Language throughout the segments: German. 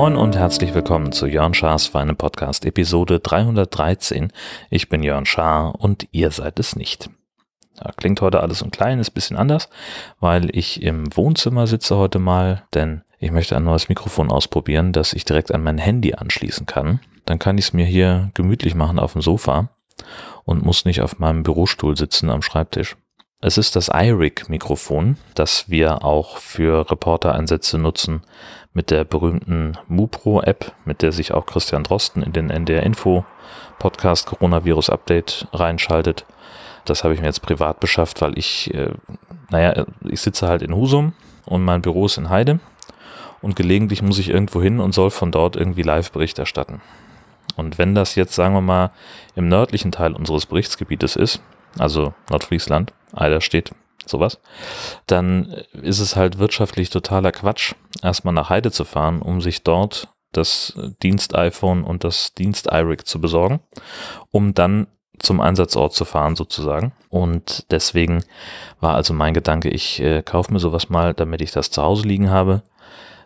Moin und herzlich willkommen zu Jörn Schars Feine Podcast Episode 313. Ich bin Jörn Schaar und ihr seid es nicht. Ja, klingt heute alles ein kleines bisschen anders, weil ich im Wohnzimmer sitze heute mal, denn ich möchte ein neues Mikrofon ausprobieren, das ich direkt an mein Handy anschließen kann. Dann kann ich es mir hier gemütlich machen auf dem Sofa und muss nicht auf meinem Bürostuhl sitzen am Schreibtisch. Es ist das iRig-Mikrofon, das wir auch für Reporter-Einsätze nutzen mit der berühmten MuPro-App, mit der sich auch Christian Drosten in den NDR-Info-Podcast Coronavirus Update reinschaltet. Das habe ich mir jetzt privat beschafft, weil ich, äh, naja, ich sitze halt in Husum und mein Büro ist in Heide und gelegentlich muss ich irgendwo hin und soll von dort irgendwie Live-Bericht erstatten. Und wenn das jetzt, sagen wir mal, im nördlichen Teil unseres Berichtsgebietes ist, also Nordfriesland, Eiderstedt, sowas, dann ist es halt wirtschaftlich totaler Quatsch, erstmal nach Heide zu fahren, um sich dort das Dienst-iPhone und das Dienst-iRig zu besorgen, um dann zum Einsatzort zu fahren sozusagen. Und deswegen war also mein Gedanke, ich äh, kaufe mir sowas mal, damit ich das zu Hause liegen habe.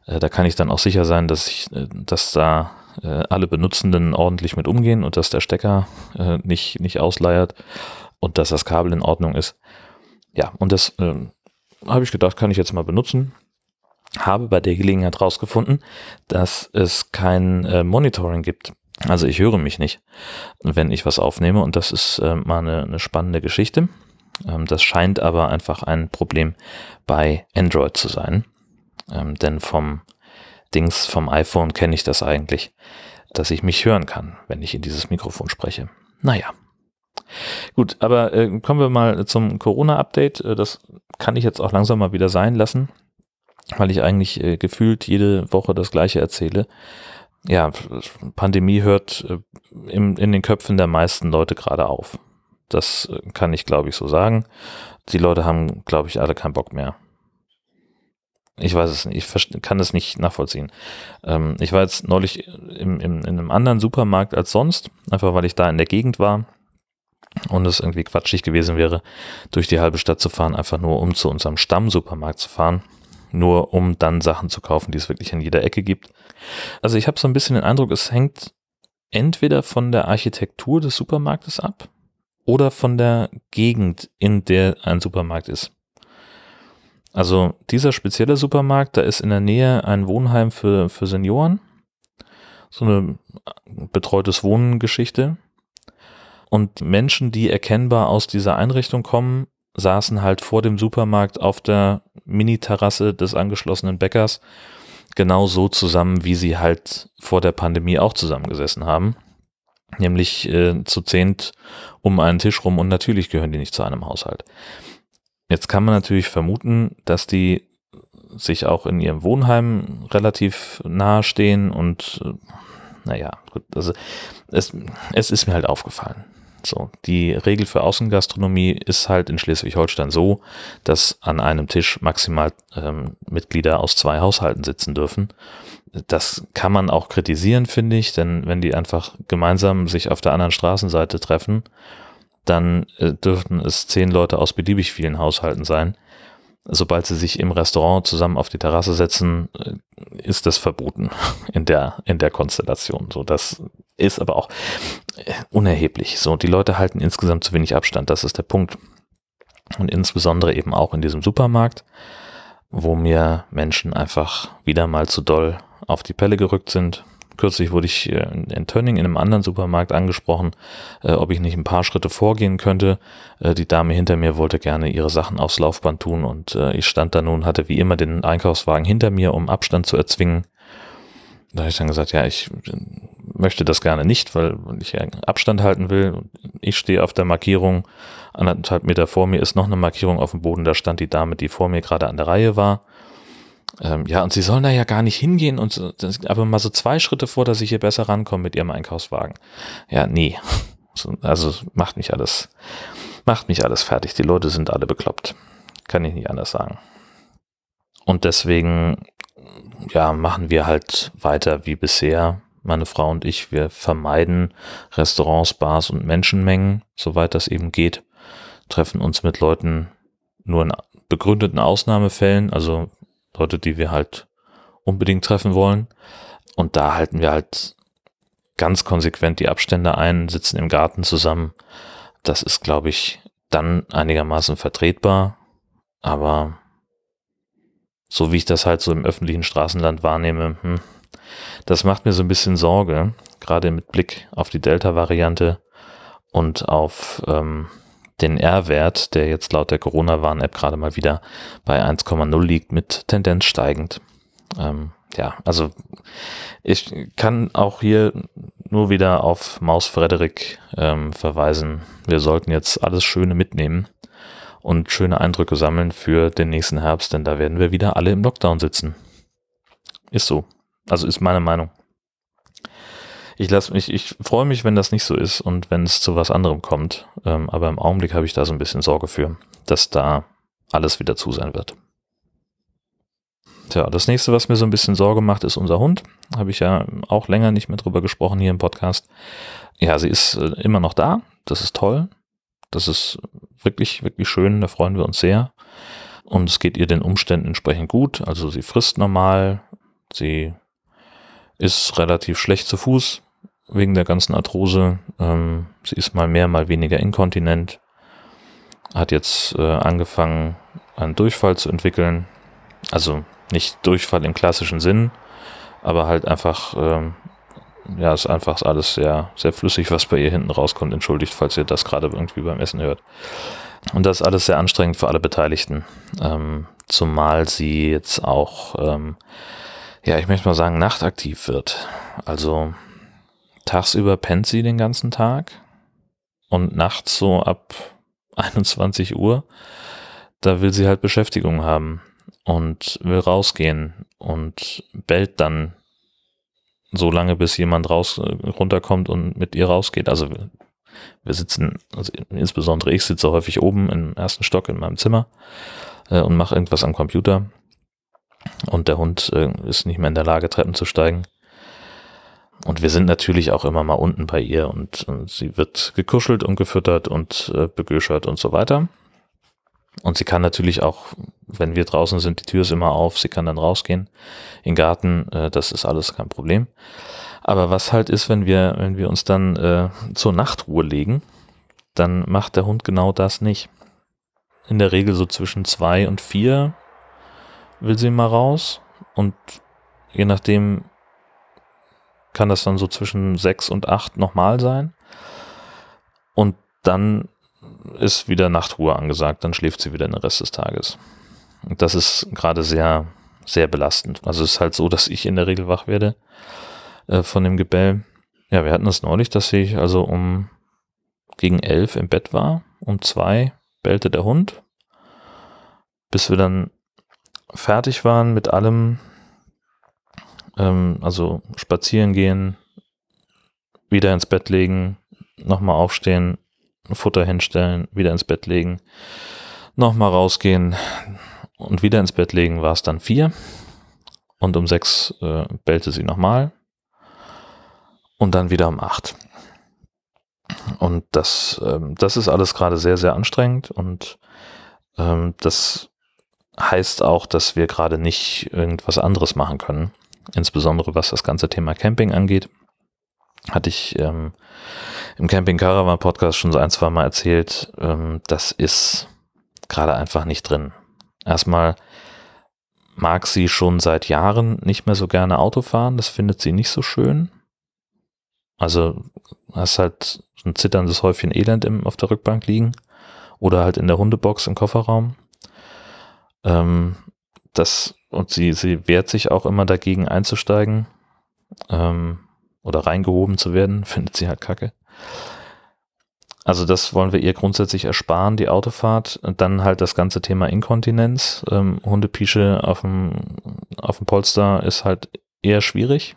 Äh, da kann ich dann auch sicher sein, dass ich, äh, dass da äh, alle Benutzenden ordentlich mit umgehen und dass der Stecker äh, nicht, nicht ausleiert und dass das Kabel in Ordnung ist. Ja, und das äh, habe ich gedacht, kann ich jetzt mal benutzen. Habe bei der Gelegenheit rausgefunden, dass es kein äh, Monitoring gibt. Also ich höre mich nicht, wenn ich was aufnehme und das ist äh, mal eine, eine spannende Geschichte. Ähm, das scheint aber einfach ein Problem bei Android zu sein. Ähm, denn vom Dings, vom iPhone kenne ich das eigentlich, dass ich mich hören kann, wenn ich in dieses Mikrofon spreche. Naja, Gut, aber äh, kommen wir mal zum Corona-Update. Äh, das kann ich jetzt auch langsam mal wieder sein lassen, weil ich eigentlich äh, gefühlt jede Woche das gleiche erzähle. Ja, Pandemie hört äh, im, in den Köpfen der meisten Leute gerade auf. Das äh, kann ich, glaube ich, so sagen. Die Leute haben, glaube ich, alle keinen Bock mehr. Ich weiß es nicht, ich kann es nicht nachvollziehen. Ähm, ich war jetzt neulich im, im, in einem anderen Supermarkt als sonst, einfach weil ich da in der Gegend war und es irgendwie quatschig gewesen wäre, durch die halbe Stadt zu fahren, einfach nur um zu unserem Stammsupermarkt zu fahren, nur um dann Sachen zu kaufen, die es wirklich in jeder Ecke gibt. Also ich habe so ein bisschen den Eindruck, es hängt entweder von der Architektur des Supermarktes ab oder von der Gegend, in der ein Supermarkt ist. Also dieser spezielle Supermarkt, da ist in der Nähe ein Wohnheim für, für Senioren, so eine betreutes Wohnen-Geschichte. Und Menschen, die erkennbar aus dieser Einrichtung kommen, saßen halt vor dem Supermarkt auf der Mini-Terrasse des angeschlossenen Bäckers genau so zusammen, wie sie halt vor der Pandemie auch zusammengesessen haben. Nämlich äh, zu zehnt um einen Tisch rum und natürlich gehören die nicht zu einem Haushalt. Jetzt kann man natürlich vermuten, dass die sich auch in ihrem Wohnheim relativ nahe stehen und äh, naja, gut, also es, es ist mir halt aufgefallen. So, die Regel für Außengastronomie ist halt in Schleswig-Holstein so, dass an einem Tisch maximal ähm, Mitglieder aus zwei Haushalten sitzen dürfen. Das kann man auch kritisieren, finde ich, denn wenn die einfach gemeinsam sich auf der anderen Straßenseite treffen, dann äh, dürften es zehn Leute aus beliebig vielen Haushalten sein. Sobald sie sich im Restaurant zusammen auf die Terrasse setzen, äh, ist das verboten in der, in der Konstellation. So, das ist aber auch äh, unerheblich. So, die Leute halten insgesamt zu wenig Abstand. Das ist der Punkt. Und insbesondere eben auch in diesem Supermarkt, wo mir Menschen einfach wieder mal zu doll auf die Pelle gerückt sind. Kürzlich wurde ich äh, in Tönning in einem anderen Supermarkt angesprochen, äh, ob ich nicht ein paar Schritte vorgehen könnte. Äh, die Dame hinter mir wollte gerne ihre Sachen aufs Laufband tun und äh, ich stand da nun, hatte wie immer den Einkaufswagen hinter mir, um Abstand zu erzwingen. Da habe ich dann gesagt, ja, ich möchte das gerne nicht, weil ich Abstand halten will. Ich stehe auf der Markierung, anderthalb Meter vor mir ist noch eine Markierung auf dem Boden, da stand die Dame, die vor mir gerade an der Reihe war. Ähm, ja, und sie sollen da ja gar nicht hingehen und so, aber mal so zwei Schritte vor, dass ich hier besser rankomme mit ihrem Einkaufswagen. Ja, nee. Also macht mich alles, macht mich alles fertig. Die Leute sind alle bekloppt. Kann ich nicht anders sagen. Und deswegen, ja, machen wir halt weiter wie bisher meine Frau und ich, wir vermeiden Restaurants, Bars und Menschenmengen, soweit das eben geht, treffen uns mit Leuten nur in begründeten Ausnahmefällen, also Leute, die wir halt unbedingt treffen wollen. Und da halten wir halt ganz konsequent die Abstände ein, sitzen im Garten zusammen. Das ist, glaube ich, dann einigermaßen vertretbar. Aber so wie ich das halt so im öffentlichen Straßenland wahrnehme, hm, das macht mir so ein bisschen Sorge, gerade mit Blick auf die Delta-Variante und auf ähm, den R-Wert, der jetzt laut der Corona-Warn-App gerade mal wieder bei 1,0 liegt, mit Tendenz steigend. Ähm, ja, also ich kann auch hier nur wieder auf Maus Frederik ähm, verweisen. Wir sollten jetzt alles Schöne mitnehmen und schöne Eindrücke sammeln für den nächsten Herbst, denn da werden wir wieder alle im Lockdown sitzen. Ist so. Also ist meine Meinung. Ich lasse mich, ich freue mich, wenn das nicht so ist und wenn es zu was anderem kommt. Ähm, aber im Augenblick habe ich da so ein bisschen Sorge für, dass da alles wieder zu sein wird. Tja, das nächste, was mir so ein bisschen Sorge macht, ist unser Hund. Habe ich ja auch länger nicht mehr drüber gesprochen hier im Podcast. Ja, sie ist äh, immer noch da. Das ist toll. Das ist wirklich, wirklich schön. Da freuen wir uns sehr. Und es geht ihr den Umständen entsprechend gut. Also sie frisst normal. Sie ist relativ schlecht zu Fuß wegen der ganzen Arthrose. Ähm, sie ist mal mehr, mal weniger inkontinent. Hat jetzt äh, angefangen, einen Durchfall zu entwickeln. Also nicht Durchfall im klassischen Sinn, aber halt einfach, ähm, ja, ist einfach alles sehr, sehr flüssig, was bei ihr hinten rauskommt. Entschuldigt, falls ihr das gerade irgendwie beim Essen hört. Und das ist alles sehr anstrengend für alle Beteiligten. Ähm, zumal sie jetzt auch, ähm, ja, ich möchte mal sagen, nachtaktiv wird. Also tagsüber pennt sie den ganzen Tag und nachts so ab 21 Uhr, da will sie halt Beschäftigung haben und will rausgehen und bellt dann so lange, bis jemand raus runterkommt und mit ihr rausgeht. Also wir, sitzen, also insbesondere ich sitze häufig oben im ersten Stock in meinem Zimmer äh, und mache irgendwas am Computer. Und der Hund äh, ist nicht mehr in der Lage, Treppen zu steigen. Und wir sind natürlich auch immer mal unten bei ihr und, und sie wird gekuschelt und gefüttert und äh, begöschert und so weiter. Und sie kann natürlich auch, wenn wir draußen sind, die Tür ist immer auf, sie kann dann rausgehen in den Garten, äh, das ist alles kein Problem. Aber was halt ist, wenn wir, wenn wir uns dann äh, zur Nachtruhe legen, dann macht der Hund genau das nicht. In der Regel so zwischen zwei und vier will sie mal raus und je nachdem kann das dann so zwischen sechs und acht nochmal sein. Und dann ist wieder Nachtruhe angesagt, dann schläft sie wieder den Rest des Tages. Und das ist gerade sehr, sehr belastend. Also es ist halt so, dass ich in der Regel wach werde äh, von dem Gebell. Ja, wir hatten das neulich, dass ich also um gegen elf im Bett war, um zwei bellte der Hund, bis wir dann fertig waren mit allem, ähm, also spazieren gehen, wieder ins Bett legen, nochmal aufstehen, Futter hinstellen, wieder ins Bett legen, nochmal rausgehen und wieder ins Bett legen, war es dann vier. Und um sechs äh, bellte sie nochmal. Und dann wieder um acht. Und das, ähm, das ist alles gerade sehr, sehr anstrengend. Und ähm, das heißt auch, dass wir gerade nicht irgendwas anderes machen können. Insbesondere was das ganze Thema Camping angeht hatte ich ähm, im Camping Caravan Podcast schon so ein, zwei Mal erzählt, ähm, das ist gerade einfach nicht drin. Erstmal mag sie schon seit Jahren nicht mehr so gerne Auto fahren, das findet sie nicht so schön. Also hast halt ein zitterndes Häufchen Elend im, auf der Rückbank liegen oder halt in der Hundebox im Kofferraum. Ähm, das, und sie, sie wehrt sich auch immer dagegen einzusteigen. Ähm, oder reingehoben zu werden, findet sie halt kacke. Also das wollen wir ihr grundsätzlich ersparen, die Autofahrt. Und dann halt das ganze Thema Inkontinenz. Ähm, Hundepische auf dem, auf dem Polster ist halt eher schwierig.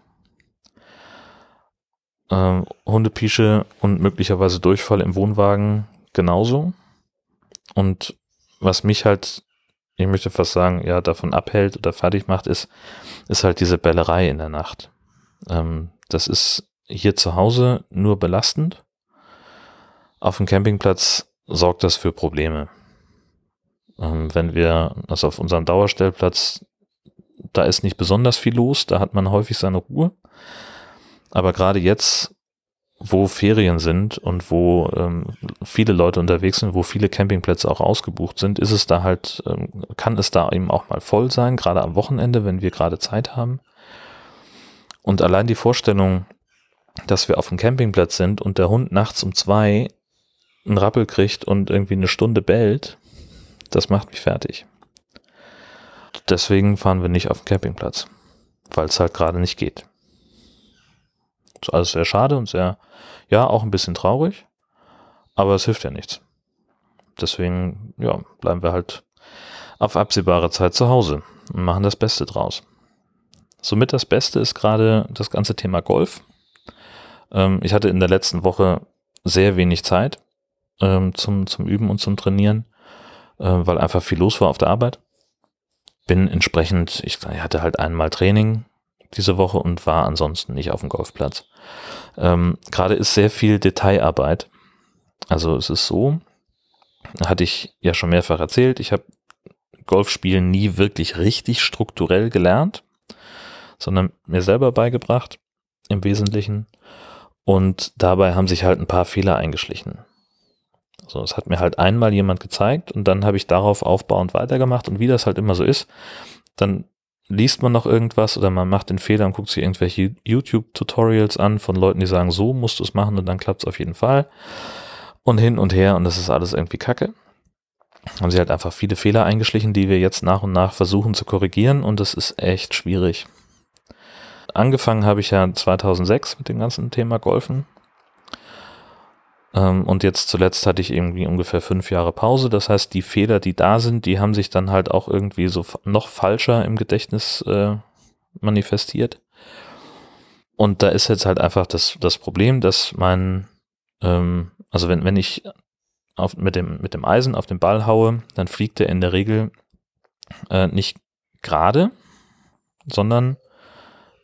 Ähm, Hundepische und möglicherweise Durchfall im Wohnwagen genauso. Und was mich halt, ich möchte fast sagen, ja, davon abhält oder fertig macht, ist, ist halt diese Bellerei in der Nacht. Ähm, Das ist hier zu Hause nur belastend. Auf dem Campingplatz sorgt das für Probleme. Ähm, wenn wir, also auf unserem Dauerstellplatz, da ist nicht besonders viel los, da hat man häufig seine Ruhe. Aber gerade jetzt, wo Ferien sind und wo ähm, viele Leute unterwegs sind, wo viele Campingplätze auch ausgebucht sind, ist es da halt, ähm, kann es da eben auch mal voll sein, gerade am Wochenende, wenn wir gerade Zeit haben. Und allein die Vorstellung, dass wir auf dem Campingplatz sind und der Hund nachts um zwei einen Rappel kriegt und irgendwie eine Stunde bellt, das macht mich fertig. Deswegen fahren wir nicht auf den Campingplatz, weil es halt gerade nicht geht. Ist alles sehr schade und sehr, ja, auch ein bisschen traurig, aber es hilft ja nichts. Deswegen, ja, bleiben wir halt auf absehbare Zeit zu Hause und machen das Beste draus. Somit das Beste ist gerade das ganze Thema Golf. Ähm, ich hatte in der letzten Woche sehr wenig Zeit ähm, zum, zum Üben und zum Trainieren, äh, weil einfach viel los war auf der Arbeit. Bin entsprechend, ich, ich hatte halt einmal Training diese Woche und war ansonsten nicht auf dem Golfplatz. Ähm, Gerade ist sehr viel Detailarbeit. Also es ist so, hatte ich ja schon mehrfach erzählt, ich habe Golfspielen nie wirklich richtig strukturell gelernt, sondern mir selber beigebracht im Wesentlichen. Und dabei haben sich halt ein paar Fehler eingeschlichen. So, es hat mir halt einmal jemand gezeigt und dann habe ich darauf aufbauend weitergemacht und wie das halt immer so ist, dann liest man noch irgendwas oder man macht den Fehler und guckt sich irgendwelche YouTube-Tutorials an von Leuten, die sagen, so musst du es machen und dann klappt es auf jeden Fall. Und hin und her und das ist alles irgendwie kacke. Haben sie halt einfach viele Fehler eingeschlichen, die wir jetzt nach und nach versuchen zu korrigieren und das ist echt schwierig. Angefangen habe ich ja 2006 mit dem ganzen Thema Golfen und jetzt zuletzt hatte ich irgendwie ungefähr fünf Jahre Pause. Das heißt, die Fehler, die da sind, die haben sich dann halt auch irgendwie so noch falscher im Gedächtnis äh, manifestiert. Und da ist jetzt halt einfach das, das Problem, dass mein, ähm, also wenn, wenn ich auf, mit, dem, mit dem Eisen auf den Ball haue, dann fliegt er in der Regel äh, nicht gerade, sondern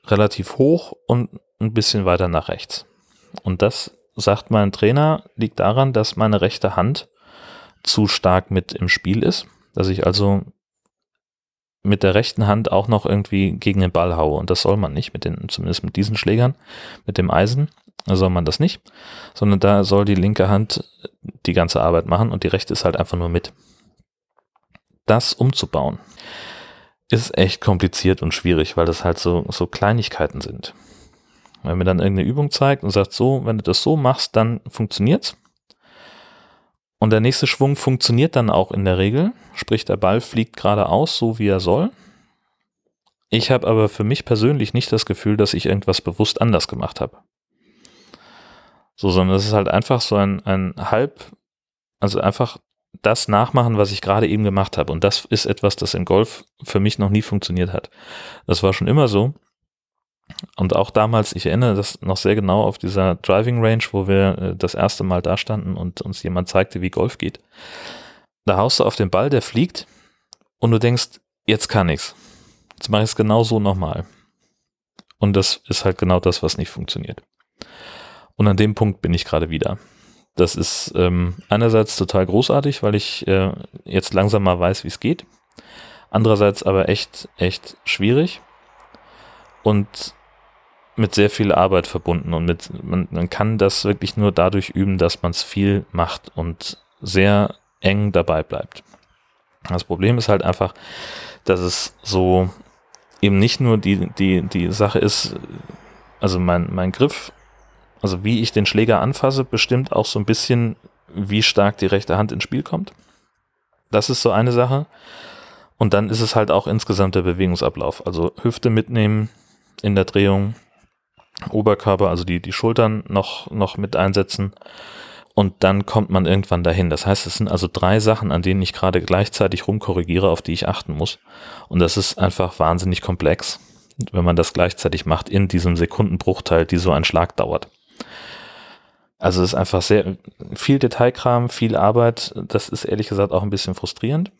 relativ hoch und ein bisschen weiter nach rechts. Und das sagt mein Trainer, liegt daran, dass meine rechte Hand zu stark mit im Spiel ist, dass ich also mit der rechten Hand auch noch irgendwie gegen den Ball haue und das soll man nicht, mit den, zumindest mit diesen Schlägern, mit dem Eisen soll man das nicht, sondern da soll die linke Hand die ganze Arbeit machen und die rechte ist halt einfach nur mit. Das umzubauen ist echt kompliziert und schwierig, weil das halt so, so Kleinigkeiten sind. Wenn mir dann irgendeine Übung zeigt und sagt, so, wenn du das so machst, dann funktioniert's. Und der nächste Schwung funktioniert dann auch in der Regel, sprich der Ball fliegt geradeaus, so wie er soll. Ich habe aber für mich persönlich nicht das Gefühl, dass ich irgendwas bewusst anders gemacht habe. So, sondern es ist halt einfach so ein, ein halb, also einfach das nachmachen, was ich gerade eben gemacht habe. Und das ist etwas, das im Golf für mich noch nie funktioniert hat. Das war schon immer so, und auch damals, ich erinnere das noch sehr genau auf dieser Driving Range, wo wir äh, das erste Mal da standen und uns jemand zeigte, wie Golf geht. Da haust du auf den Ball, der fliegt und du denkst, jetzt kann ich's. Jetzt mache ich es genau so nochmal. Und das ist halt genau das, was nicht funktioniert. Und an dem Punkt bin ich gerade wieder. Das ist ähm, einerseits total großartig, weil ich äh, jetzt langsam mal weiß, wie es geht. Andererseits aber echt, echt schwierig. Und mit sehr viel Arbeit verbunden und mit, man, man kann das wirklich nur dadurch üben, dass man es viel macht und sehr eng dabei bleibt. Das Problem ist halt einfach, dass es so eben nicht nur die, die, die Sache ist, also mein, mein Griff, also wie ich den Schläger anfasse, bestimmt auch so ein bisschen, wie stark die rechte Hand ins Spiel kommt. Das ist so eine Sache. Und dann ist es halt auch insgesamt der Bewegungsablauf. Also Hüfte mitnehmen in der Drehung, Oberkörper, also die, die Schultern noch, noch mit einsetzen. Und dann kommt man irgendwann dahin. Das heißt, es sind also drei Sachen, an denen ich gerade gleichzeitig rumkorrigiere, auf die ich achten muss. Und das ist einfach wahnsinnig komplex, wenn man das gleichzeitig macht in diesem Sekundenbruchteil, die so ein Schlag dauert. Also es ist einfach sehr viel Detailkram, viel Arbeit. Das ist ehrlich gesagt auch ein bisschen frustrierend,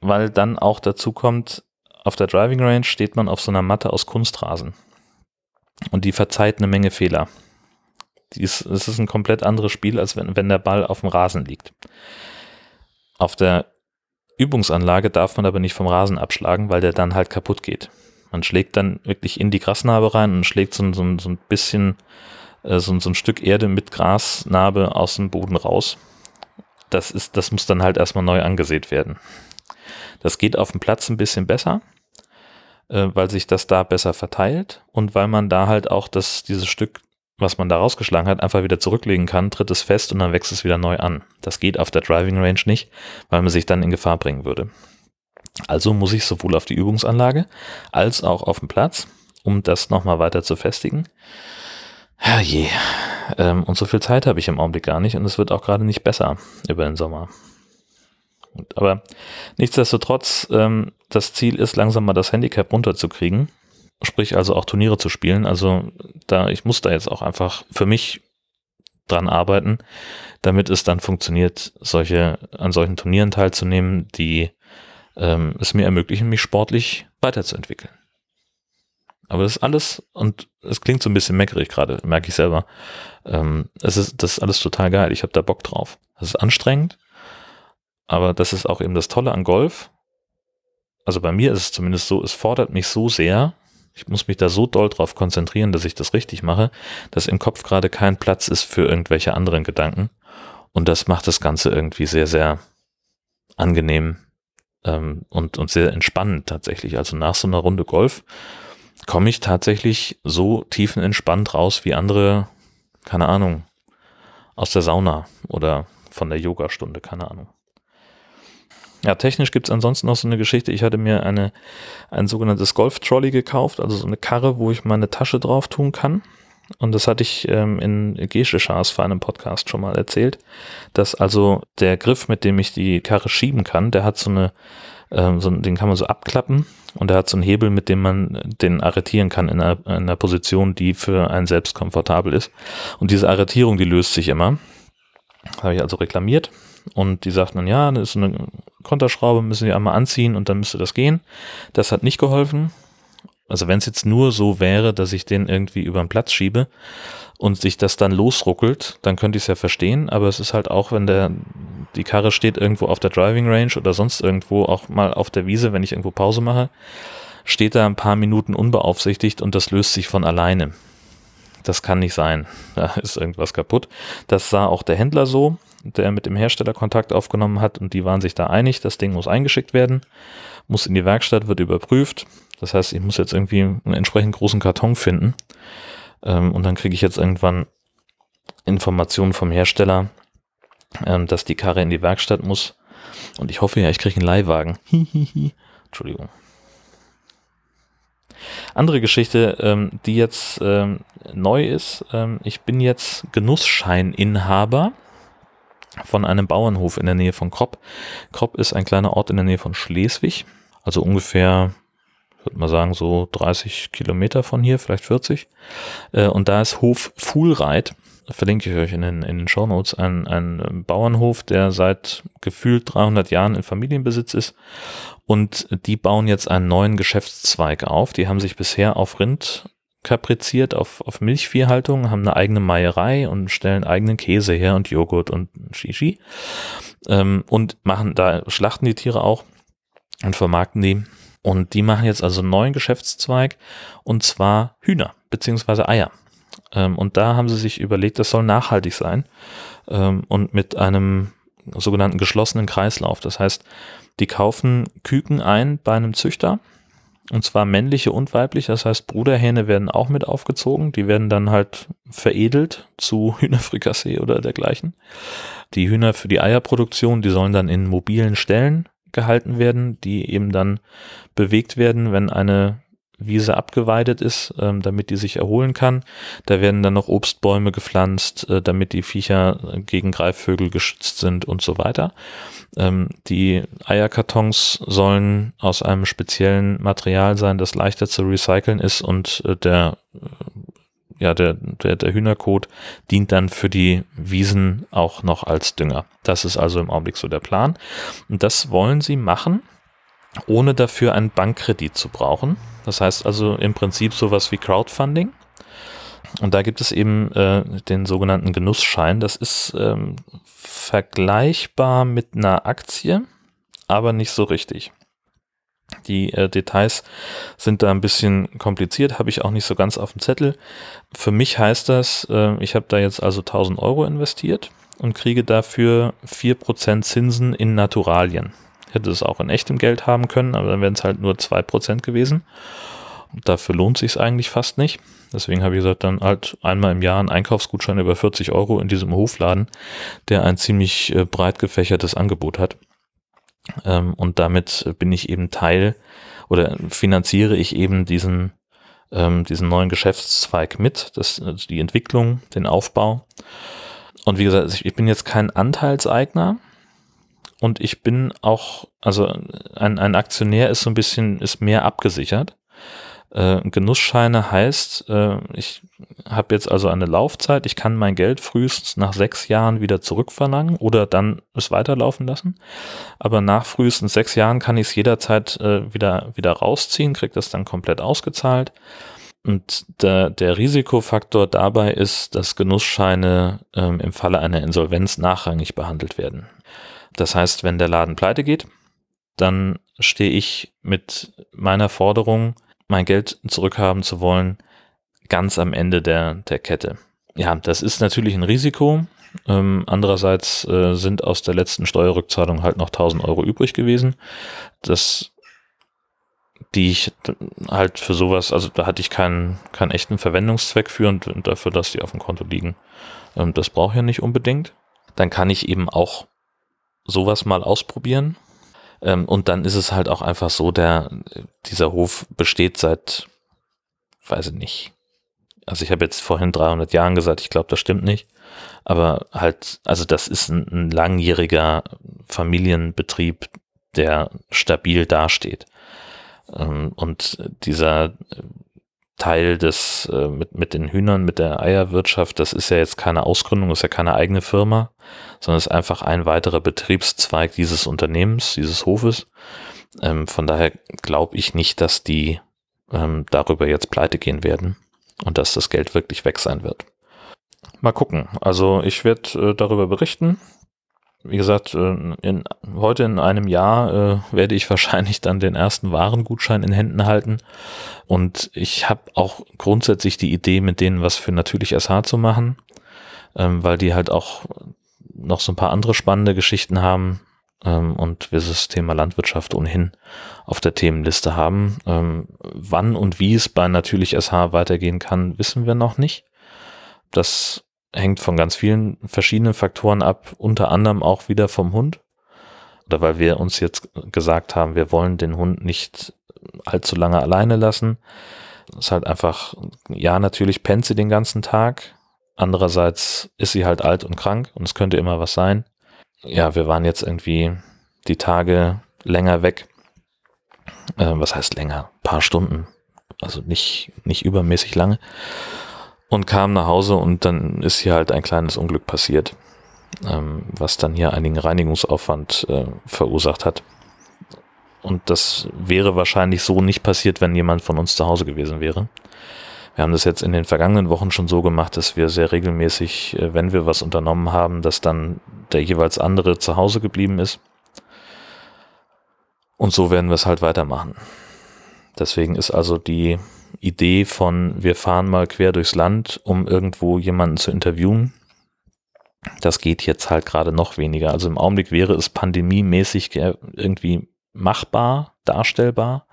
weil dann auch dazu kommt, auf der Driving Range steht man auf so einer Matte aus Kunstrasen. und die verzeiht eine Menge Fehler. Es ist ein komplett anderes Spiel, als wenn, wenn der Ball auf dem Rasen liegt. Auf der Übungsanlage darf man aber nicht vom Rasen abschlagen, weil der dann halt kaputt geht. Man schlägt dann wirklich in die Grasnarbe rein und schlägt so, so, so ein bisschen, äh, so, so ein Stück Erde mit Grasnarbe aus dem Boden raus. Das ist, das muss dann halt erstmal neu angesät werden. Das geht auf dem Platz ein bisschen besser, äh, weil sich das da besser verteilt und weil man da halt auch das, dieses Stück was man da rausgeschlagen hat, einfach wieder zurücklegen kann, tritt es fest und dann wächst es wieder neu an. Das geht auf der Driving Range nicht, weil man sich dann in Gefahr bringen würde. Also muss ich sowohl auf die Übungsanlage als auch auf dem Platz, um das nochmal weiter zu festigen. Herrje. Ähm, und so viel Zeit habe ich im Augenblick gar nicht und es wird auch gerade nicht besser über den Sommer. Aber nichtsdestotrotz, ähm, das Ziel ist langsam mal das Handicap runterzukriegen sprich also auch Turniere zu spielen. Also da, ich muss da jetzt auch einfach für mich dran arbeiten, damit es dann funktioniert, solche, an solchen Turnieren teilzunehmen, die ähm, es mir ermöglichen, mich sportlich weiterzuentwickeln. Aber das ist alles, und es klingt so ein bisschen meckerig gerade, merke ich selber. Ähm, es ist, das ist alles total geil. Ich habe da Bock drauf. Das ist anstrengend, aber das ist auch eben das Tolle an Golf. Also bei mir ist es zumindest so, es fordert mich so sehr, ich muss mich da so doll drauf konzentrieren, dass ich das richtig mache, dass im Kopf gerade kein Platz ist für irgendwelche anderen Gedanken. Und das macht das Ganze irgendwie sehr, sehr angenehm ähm, und, und sehr entspannend tatsächlich. Also nach so einer Runde Golf komme ich tatsächlich so tiefenentspannt raus wie andere, keine Ahnung, aus der Sauna oder von der Yogastunde, keine Ahnung. Ja, technisch gibt es ansonsten noch so eine Geschichte. Ich hatte mir eine, ein sogenanntes Golf-Trolley gekauft, also so eine Karre, wo ich meine Tasche drauf tun kann. Und das hatte ich ähm, in Gesche Schars vor einem Podcast schon mal erzählt, dass also der Griff, mit dem ich die Karre schieben kann, der hat so eine, ähm, so, den kann man so abklappen und der hat so einen Hebel, mit dem man den arretieren kann in einer, in einer Position, die für einen selbst komfortabel ist. Und diese Arretierung, die löst sich immer. Habe ich also reklamiert und die sagten dann, ja, das ist eine Konterschraube, müssen Sie einmal anziehen und dann müsste das gehen. Das hat nicht geholfen. Also wenn es jetzt nur so wäre, dass ich den irgendwie über den Platz schiebe und sich das dann losruckelt, dann könnte ich es ja verstehen. Aber es ist halt auch, wenn der die Karre steht irgendwo auf der Driving Range oder sonst irgendwo auch mal auf der Wiese, wenn ich irgendwo Pause mache, steht da ein paar Minuten unbeaufsichtigt und das löst sich von alleine. Das kann nicht sein. Da ist irgendwas kaputt. Das sah auch der Händler so der mit dem Hersteller Kontakt aufgenommen hat und die waren sich da einig, das Ding muss eingeschickt werden, muss in die Werkstatt, wird überprüft. Das heißt, ich muss jetzt irgendwie einen entsprechend großen Karton finden ähm, und dann kriege ich jetzt irgendwann Informationen vom Hersteller, ähm, dass die Karre in die Werkstatt muss. Und ich hoffe ja, ich kriege einen Leihwagen. Entschuldigung. Andere Geschichte, ähm, die jetzt ähm, neu ist, ähm, ich bin jetzt Genussscheininhaber von einem Bauernhof in der Nähe von Kropp. Kropp ist ein kleiner Ort in der Nähe von Schleswig, also ungefähr, würde man sagen, so 30 Kilometer von hier, vielleicht 40. Äh, und da ist Hof Fuhlreit, verlinke ich euch in den, in den Show Notes, ein, ein Bauernhof, der seit gefühlt 300 Jahren in Familienbesitz ist. Und die bauen jetzt einen neuen Geschäftszweig auf. Die haben sich bisher auf Rind kapriziert auf, auf Milchviehhaltung, haben eine eigene Meierei und stellen eigenen Käse her und Joghurt und Shishi. Ähm, und machen da, schlachten die Tiere auch und vermarkten die. Und die machen jetzt also einen neuen Geschäftszweig und zwar Hühner beziehungsweise Eier. Ähm, und da haben sie sich überlegt, das soll nachhaltig sein ähm, und mit einem sogenannten geschlossenen Kreislauf. Das heißt, die kaufen Küken ein bei einem Züchter, und zwar männliche und weibliche, das heißt Bruderhähne werden auch mit aufgezogen. Die werden dann halt veredelt zu Hühnerfrikassee oder dergleichen. Die Hühner für die Eierproduktion, die sollen dann in mobilen Stellen gehalten werden, die eben dann bewegt werden, wenn eine Wiese abgeweidet ist, ähm, damit die sich erholen kann. Da werden dann noch Obstbäume gepflanzt, äh, damit die Viecher gegen Greifvögel geschützt sind und so weiter. Ähm, die Eierkartons sollen aus einem speziellen Material sein, das leichter zu recyceln ist und äh, der äh, ja, der, der, der Hühnerkot dient dann für die Wiesen auch noch als Dünger. Das ist also im Augenblick so der Plan. Und das wollen sie machen, ohne dafür einen Bankkredit zu brauchen. Das heißt also im Prinzip sowas wie Crowdfunding. Und da gibt es eben äh, den sogenannten Genussschein. Das ist ähm, vergleichbar mit einer Aktie, aber nicht so richtig. Die äh, Details sind da ein bisschen kompliziert, habe ich auch nicht so ganz auf dem Zettel. Für mich heißt das, äh, ich habe da jetzt also 1000 Euro investiert und kriege dafür 4% Zinsen in Naturalien. Hätte es auch in echtem Geld haben können, aber dann wären es halt nur 2% gewesen. Dafür lohnt sich eigentlich fast nicht. Deswegen habe ich gesagt, dann halt einmal im Jahr einen Einkaufsgutschein über 40 Euro in diesem Hofladen, der ein ziemlich äh, breit gefächertes Angebot hat. Ähm, und damit bin ich eben Teil oder finanziere ich eben diesen, ähm, diesen neuen Geschäftszweig mit, das, also die Entwicklung, den Aufbau. Und wie gesagt, ich bin jetzt kein Anteilseigner und ich bin auch, also ein, ein Aktionär ist so ein bisschen, ist mehr abgesichert. Äh, Genussscheine heißt, äh, ich habe jetzt also eine Laufzeit, ich kann mein Geld frühestens nach sechs Jahren wieder zurückverlangen oder dann es weiterlaufen lassen. Aber nach frühestens sechs Jahren kann ich es jederzeit äh, wieder, wieder rausziehen, kriege das dann komplett ausgezahlt. Und der, der Risikofaktor dabei ist, dass Genussscheine ähm, im Falle einer Insolvenz nachrangig behandelt werden. Das heißt, wenn der Laden pleite geht, dann stehe ich mit meiner Forderung mein Geld zurückhaben zu wollen, ganz am Ende der, der Kette. Ja, das ist natürlich ein Risiko. Ähm, andererseits äh, sind aus der letzten Steuerrückzahlung halt noch 1000 Euro übrig gewesen. Das, die ich halt für sowas, also da hatte ich keinen, keinen echten Verwendungszweck für und, dafür, dass die auf dem Konto liegen. Ähm, das brauche ich ja nicht unbedingt. Dann kann ich eben auch sowas mal ausprobieren. Ähm, und dann ist es halt auch einfach so, der, dieser Hof besteht seit, weiß ich nicht. Also ich habe jetzt vorhin 300 Jahren gesagt, ich glaube, das stimmt nicht. Aber halt, also das ist ein, ein langjähriger Familienbetrieb, der stabil dasteht. Ähm, und dieser Teil des, äh, mit, mit den Hühnern, mit der Eierwirtschaft, das ist ja jetzt keine Ausgründung, ist ja keine eigene Firma, sondern ist einfach ein weiterer Betriebszweig dieses Unternehmens, dieses Hofes. Ähm, von daher glaube ich nicht, dass die ähm, darüber jetzt pleite gehen werden und dass das Geld wirklich weg sein wird. Mal gucken. Also ich werde äh, darüber berichten wie gesagt, äh, in, heute in einem Jahr äh, werde ich wahrscheinlich dann den ersten Warengutschein in Händen halten. Und ich habe auch grundsätzlich die Idee, mit denen was für natürlich SH zu machen, ähm, weil die halt auch noch so ein paar andere spannende Geschichten haben ähm, und wir das Thema Landwirtschaft ohnehin auf der Themenliste haben. Ähm, wann und wie es bei natürlich SH weitergehen kann, wissen wir noch nicht. Das hängt von ganz vielen verschiedenen Faktoren ab, unter anderem auch wieder vom Hund. Oder weil wir uns jetzt gesagt haben, wir wollen den Hund nicht allzu lange alleine lassen. Das ist halt einfach, ja, natürlich pennt sie den ganzen Tag. Andererseits ist sie halt alt und krank und es könnte immer was sein. Ja, wir waren jetzt irgendwie die Tage länger weg. Äh, was heißt länger? Ein paar Stunden. Also nicht, nicht übermäßig lange und kam nach Hause und dann ist hier halt ein kleines Unglück passiert, ähm, was dann hier einigen Reinigungsaufwand äh, verursacht hat. Und das wäre wahrscheinlich so nicht passiert, wenn jemand von uns zu Hause gewesen wäre. Wir haben das jetzt in den vergangenen Wochen schon so gemacht, dass wir sehr regelmäßig, äh, wenn wir was unternommen haben, dass dann der jeweils andere zu Hause geblieben ist. Und so werden wir es halt weitermachen. Deswegen ist also die Idee von, wir fahren mal quer durchs Land, um irgendwo jemanden zu interviewen. Das geht jetzt halt gerade noch weniger. Also im Augenblick wäre es pandemiemäßig irgendwie machbar, darstellbar.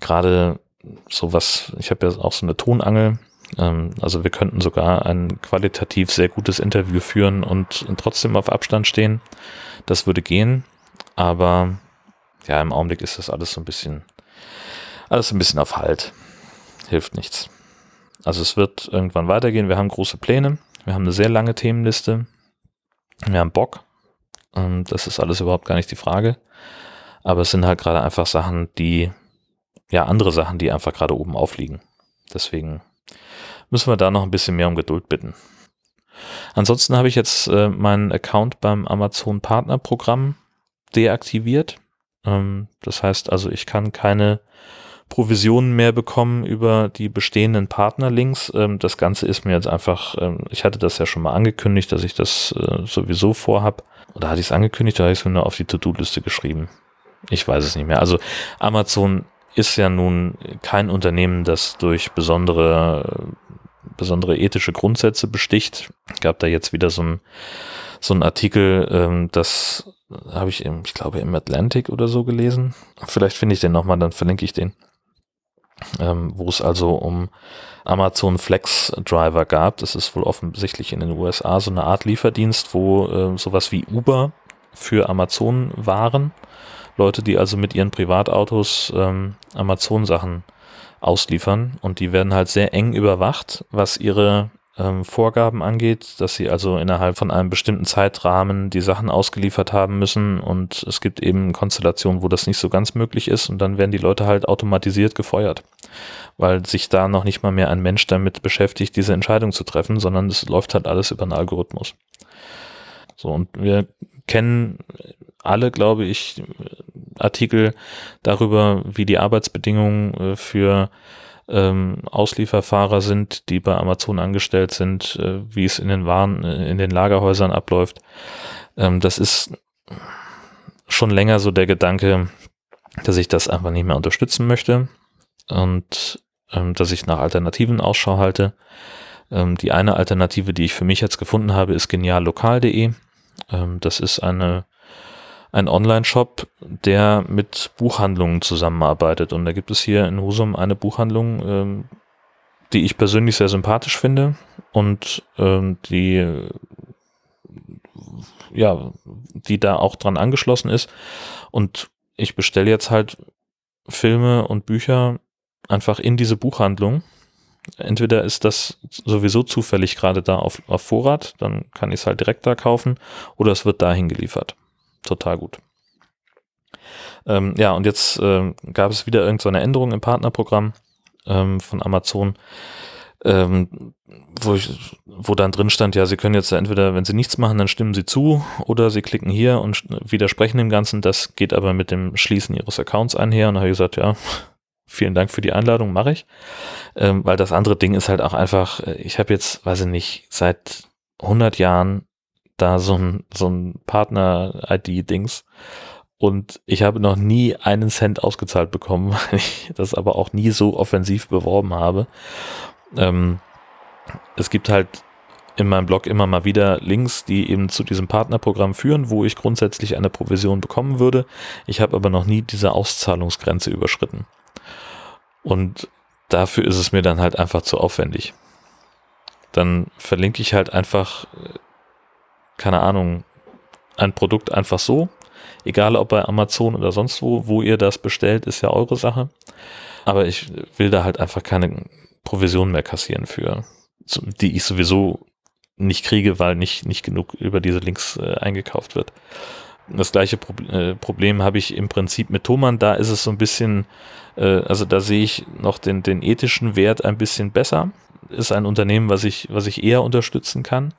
Gerade sowas, ich habe ja auch so eine Tonangel. Ähm, also wir könnten sogar ein qualitativ sehr gutes Interview führen und trotzdem auf Abstand stehen. Das würde gehen. Aber ja, im Augenblick ist das alles so ein bisschen, alles ein bisschen auf Halt hilft nichts. Also es wird irgendwann weitergehen. Wir haben große Pläne. Wir haben eine sehr lange Themenliste. Wir haben Bock. Und das ist alles überhaupt gar nicht die Frage. Aber es sind halt gerade einfach Sachen, die, ja, andere Sachen, die einfach gerade oben aufliegen. Deswegen müssen wir da noch ein bisschen mehr um Geduld bitten. Ansonsten habe ich jetzt äh, meinen Account beim Amazon Partner Programm deaktiviert. Ähm, das heißt also, ich kann keine Provisionen mehr bekommen über die bestehenden Partnerlinks. Ähm, das Ganze ist mir jetzt einfach, ähm, ich hatte das ja schon mal angekündigt, dass ich das äh, sowieso vorhab. Oder hatte ich es angekündigt oder habe ich es mir nur auf die To-Do-Liste geschrieben? Ich weiß es nicht mehr. Also Amazon ist ja nun kein Unternehmen, das durch besondere, besondere ethische Grundsätze besticht. Gab da jetzt wieder so ein, so ein Artikel, ähm, das habe ich im, ich glaube, im Atlantic oder so gelesen. Vielleicht finde ich den nochmal, dann verlinke ich den. Ähm, wo es also um Amazon Flex Driver gab. Das ist wohl offensichtlich in den USA so eine Art Lieferdienst, wo äh, sowas wie Uber für Amazon waren. Leute, die also mit ihren Privatautos ähm, Amazon-Sachen ausliefern und die werden halt sehr eng überwacht, was ihre ähm, Vorgaben angeht, dass sie also innerhalb von einem bestimmten Zeitrahmen die Sachen ausgeliefert haben müssen und es gibt eben Konstellationen, wo das nicht so ganz möglich ist und dann werden die Leute halt automatisiert gefeuert, weil sich da noch nicht mal mehr ein Mensch damit beschäftigt, diese Entscheidung zu treffen, sondern es läuft halt alles über einen Algorithmus. So, und wir kennen alle, glaube ich, Artikel darüber, wie die Arbeitsbedingungen äh, für ähm, Auslieferfahrer sind, die bei Amazon angestellt sind, äh, wie es in den Waren, äh, in den Lagerhäusern abläuft. Ähm, das ist schon länger so der Gedanke, dass ich das einfach nicht mehr unterstützen möchte und ähm, dass ich nach Alternativen Ausschau halte. Ähm, die eine Alternative, die ich für mich jetzt gefunden habe, ist geniallokal.de. Ähm, das ist eine ein Online-Shop, der mit Buchhandlungen zusammenarbeitet. Und da gibt es hier in Husum eine Buchhandlung, ähm, die ich persönlich sehr sympathisch finde und ähm, die ja, die da auch dran angeschlossen ist. Und ich bestelle jetzt halt Filme und Bücher einfach in diese Buchhandlung. Entweder ist das sowieso zufällig gerade da auf, auf Vorrat, dann kann ich es halt direkt da kaufen, oder es wird dahin geliefert total gut. Ähm, ja, und jetzt ähm, gab es wieder irgendeine so Änderung im Partnerprogramm ähm, von Amazon, ähm, wo, ich, wo dann drin stand, ja, Sie können jetzt entweder, wenn Sie nichts machen, dann stimmen Sie zu oder Sie klicken hier und widersprechen dem Ganzen. Das geht aber mit dem Schließen Ihres Accounts einher. Und da habe ich gesagt, ja, vielen Dank für die Einladung, mache ich. Ähm, weil das andere Ding ist halt auch einfach, äh, ich habe jetzt, weiß ich nicht, seit 100 Jahren da so ein, so ein Partner-ID-Dings. Und ich habe noch nie einen Cent ausgezahlt bekommen, weil ich das aber auch nie so offensiv beworben habe. Ähm, es gibt halt in meinem Blog immer mal wieder Links, die eben zu diesem Partnerprogramm führen, wo ich grundsätzlich eine Provision bekommen würde. Ich habe aber noch nie diese Auszahlungsgrenze überschritten. Und dafür ist es mir dann halt einfach zu aufwendig. Dann verlinke ich halt einfach keine Ahnung, ein Produkt einfach so. Egal ob bei Amazon oder sonst wo, wo ihr das bestellt, ist ja eure Sache. Aber ich will da halt einfach keine Provision mehr kassieren für, die ich sowieso nicht kriege, weil nicht, nicht genug über diese Links äh, eingekauft wird. Das gleiche Pro äh, Problem habe ich im Prinzip mit Thomann. Da ist es so ein bisschen, äh, also da sehe ich noch den, den ethischen Wert ein bisschen besser. Ist ein Unternehmen, was ich, was ich eher unterstützen kann.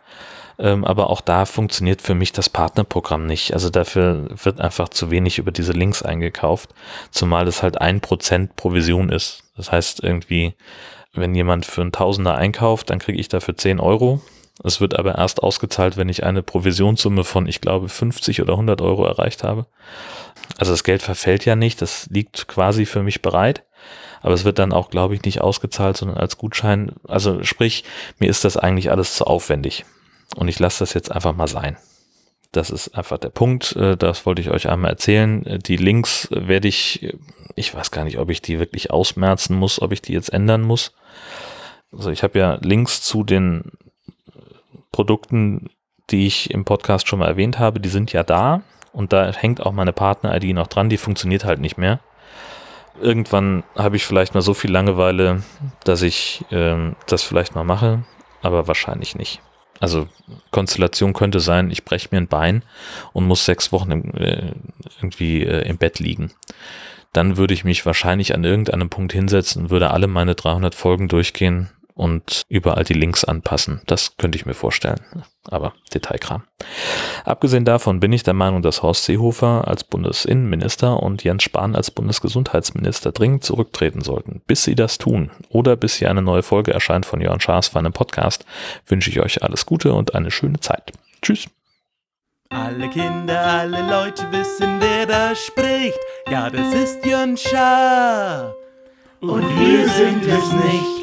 Ähm, aber auch da funktioniert für mich das Partnerprogramm nicht. Also dafür wird einfach zu wenig über diese Links eingekauft, zumal es halt ein Prozent Provision ist. Das heißt irgendwie, wenn jemand für einen Tausender einkauft, dann kriege ich dafür 10 Euro. Es wird aber erst ausgezahlt, wenn ich eine Provisionssumme von, ich glaube, 50 oder 100 Euro erreicht habe. Also das Geld verfällt ja nicht, das liegt quasi für mich bereit. Aber es wird dann auch, glaube ich, nicht ausgezahlt, sondern als Gutschein. Also sprich, mir ist das eigentlich alles zu aufwendig. Und ich lasse das jetzt einfach mal sein. Das ist einfach der Punkt. Äh, das wollte ich euch einmal erzählen. Äh, die Links werde ich, äh, ich weiß gar nicht, ob ich die wirklich ausmerzen muss, ob ich die jetzt ändern muss. Also ich habe ja Links zu den Produkten, die ich im Podcast schon mal erwähnt habe, die sind ja da. Und da hängt auch meine Partner-ID noch dran, die funktioniert halt nicht mehr. Irgendwann habe ich vielleicht mal so viel Langeweile, dass ich äh, das vielleicht mal mache, aber wahrscheinlich nicht. Also Konstellation könnte sein, ich breche mir ein Bein und muss sechs Wochen im, äh, irgendwie äh, im Bett liegen. Dann würde ich mich wahrscheinlich an irgendeinem Punkt hinsetzen und würde alle meine 300 Folgen durchgehen und überall die Links anpassen. Das könnte ich mir vorstellen. Aber Detailkram. Abgesehen davon bin ich der Meinung, dass Horst Seehofer als Bundesinnenminister und Jens Spahn als Bundesgesundheitsminister dringend zurücktreten sollten. Bis sie das tun oder bis hier eine neue Folge erscheint von Jörn Schaas für einen Podcast, wünsche ich euch alles Gute und eine schöne Zeit. Tschüss. Alle Kinder, alle Leute wissen, wer da spricht. Ja, das ist Jörn Schaar. Und wir sind es nicht.